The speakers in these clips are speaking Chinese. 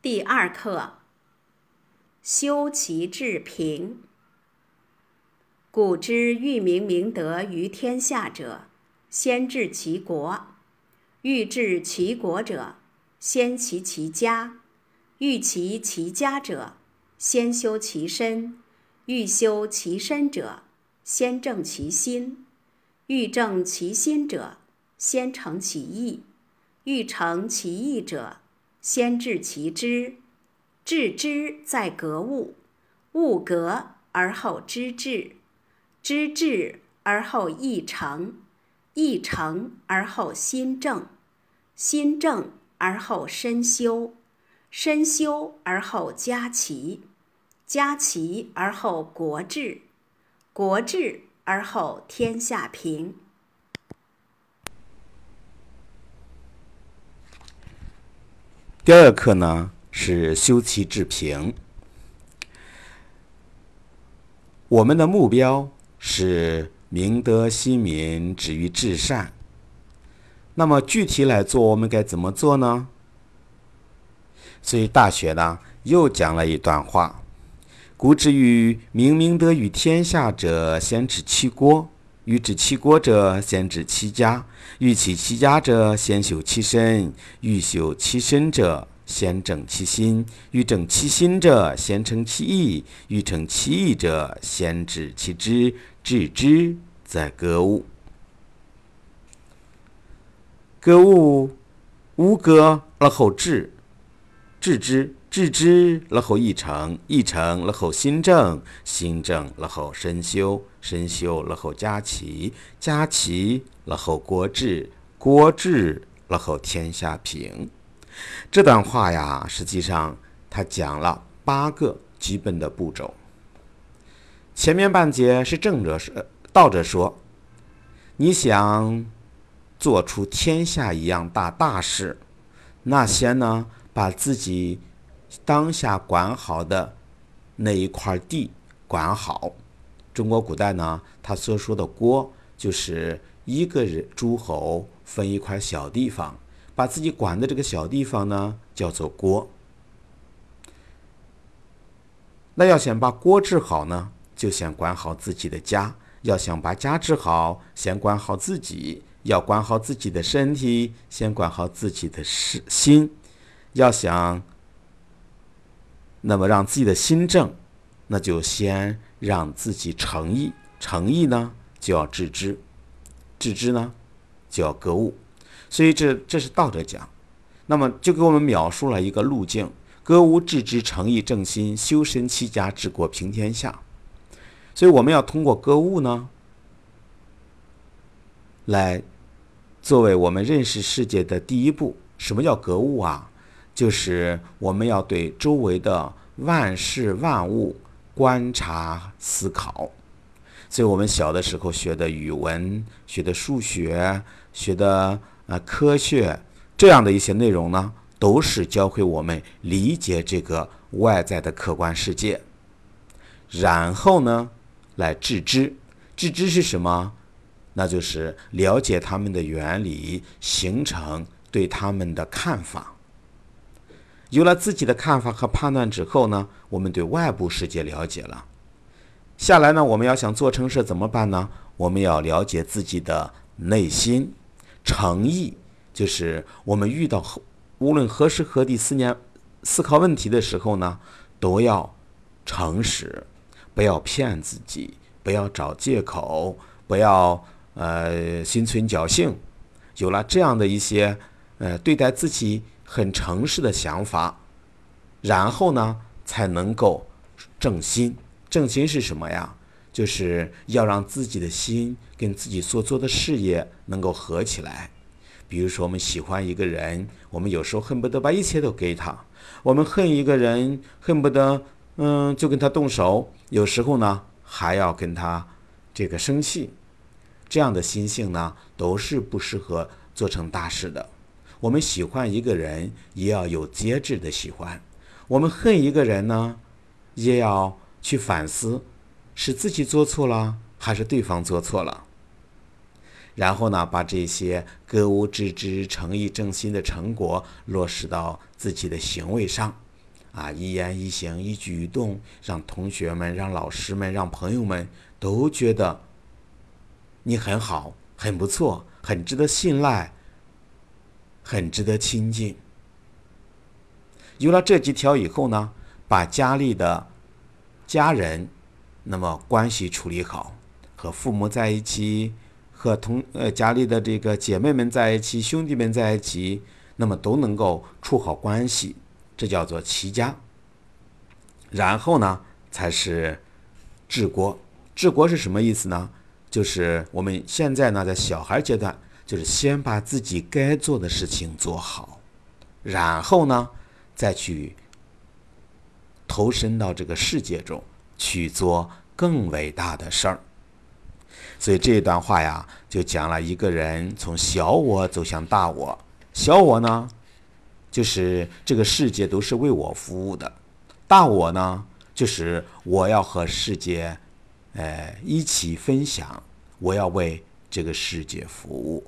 第二课：修齐治平。古之欲明明德于天下者，先治其国；欲治其国者，先齐其家；欲齐其家者，先修其身；欲修其身者，先正其心；欲正其心者，先诚其意；欲诚其意者，先治其知。治之在格物，物格而后知至，知至而后意诚，意诚而后心正，心正而后身修，身修而后家齐，家齐而后国治，国治而后天下平。第二课呢是修齐治平。我们的目标是明德兴民，止于至善。那么具体来做，我们该怎么做呢？所以《大学》呢又讲了一段话：“古之欲明明德于天下者，先治其国；欲治其国者，先治其家。”欲齐其家者，先修其身；欲修其身者，先正其心；欲正其心者，先诚其意；欲诚其意者，先治其知。治之在格物。格物，无格而后治；治之，致之而后意诚；意诚而后心正；心正而后身修；身修而后家齐；家齐。了后国治，国治了后天下平。这段话呀，实际上他讲了八个基本的步骤。前面半节是正着说，倒着说，你想做出天下一样大大事，那先呢把自己当下管好的那一块地管好。中国古代呢，他所说的国就是。一个人诸侯分一块小地方，把自己管的这个小地方呢叫做国。那要想把国治好呢，就先管好自己的家；要想把家治好，先管好自己；要管好自己的身体，先管好自己的心心；要想那么让自己的心正，那就先让自己诚意，诚意呢就要致知。致知呢，就要格物，所以这这是道德讲，那么就给我们描述了一个路径：格物致知，诚意正心，修身齐家治国平天下。所以我们要通过格物呢，来作为我们认识世界的第一步。什么叫格物啊？就是我们要对周围的万事万物观察思考。所以我们小的时候学的语文、学的数学、学的呃科学这样的一些内容呢，都是教会我们理解这个外在的客观世界。然后呢，来致知，致知是什么？那就是了解他们的原理，形成对他们的看法。有了自己的看法和判断之后呢，我们对外部世界了解了。下来呢，我们要想做成事怎么办呢？我们要了解自己的内心，诚意就是我们遇到无论何时何地思念、思考问题的时候呢，都要诚实，不要骗自己，不要找借口，不要呃心存侥幸。有了这样的一些呃对待自己很诚实的想法，然后呢，才能够正心。正心是什么呀？就是要让自己的心跟自己所做的事业能够合起来。比如说，我们喜欢一个人，我们有时候恨不得把一切都给他；我们恨一个人，恨不得嗯就跟他动手。有时候呢，还要跟他这个生气。这样的心性呢，都是不适合做成大事的。我们喜欢一个人，也要有节制的喜欢；我们恨一个人呢，也要。去反思，是自己做错了，还是对方做错了？然后呢，把这些格物致知、诚意正心的成果落实到自己的行为上，啊，一言一行、一举一动，让同学们、让老师们、让朋友们都觉得你很好、很不错、很值得信赖、很值得亲近。有了这几条以后呢，把家里的家人，那么关系处理好，和父母在一起。和同呃家里的这个姐妹们在一起，兄弟们在一起，那么都能够处好关系，这叫做齐家。然后呢，才是治国。治国是什么意思呢？就是我们现在呢，在小孩阶段，就是先把自己该做的事情做好，然后呢，再去投身到这个世界中去做更伟大的事儿。所以这一段话呀，就讲了一个人从小我走向大我。小我呢，就是这个世界都是为我服务的；大我呢，就是我要和世界，呃，一起分享，我要为这个世界服务。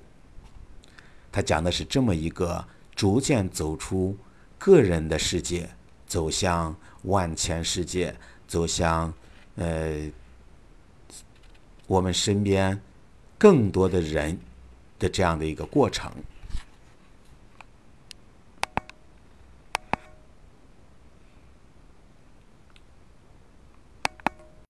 他讲的是这么一个逐渐走出个人的世界，走向万千世界，走向，呃。我们身边更多的人的这样的一个过程。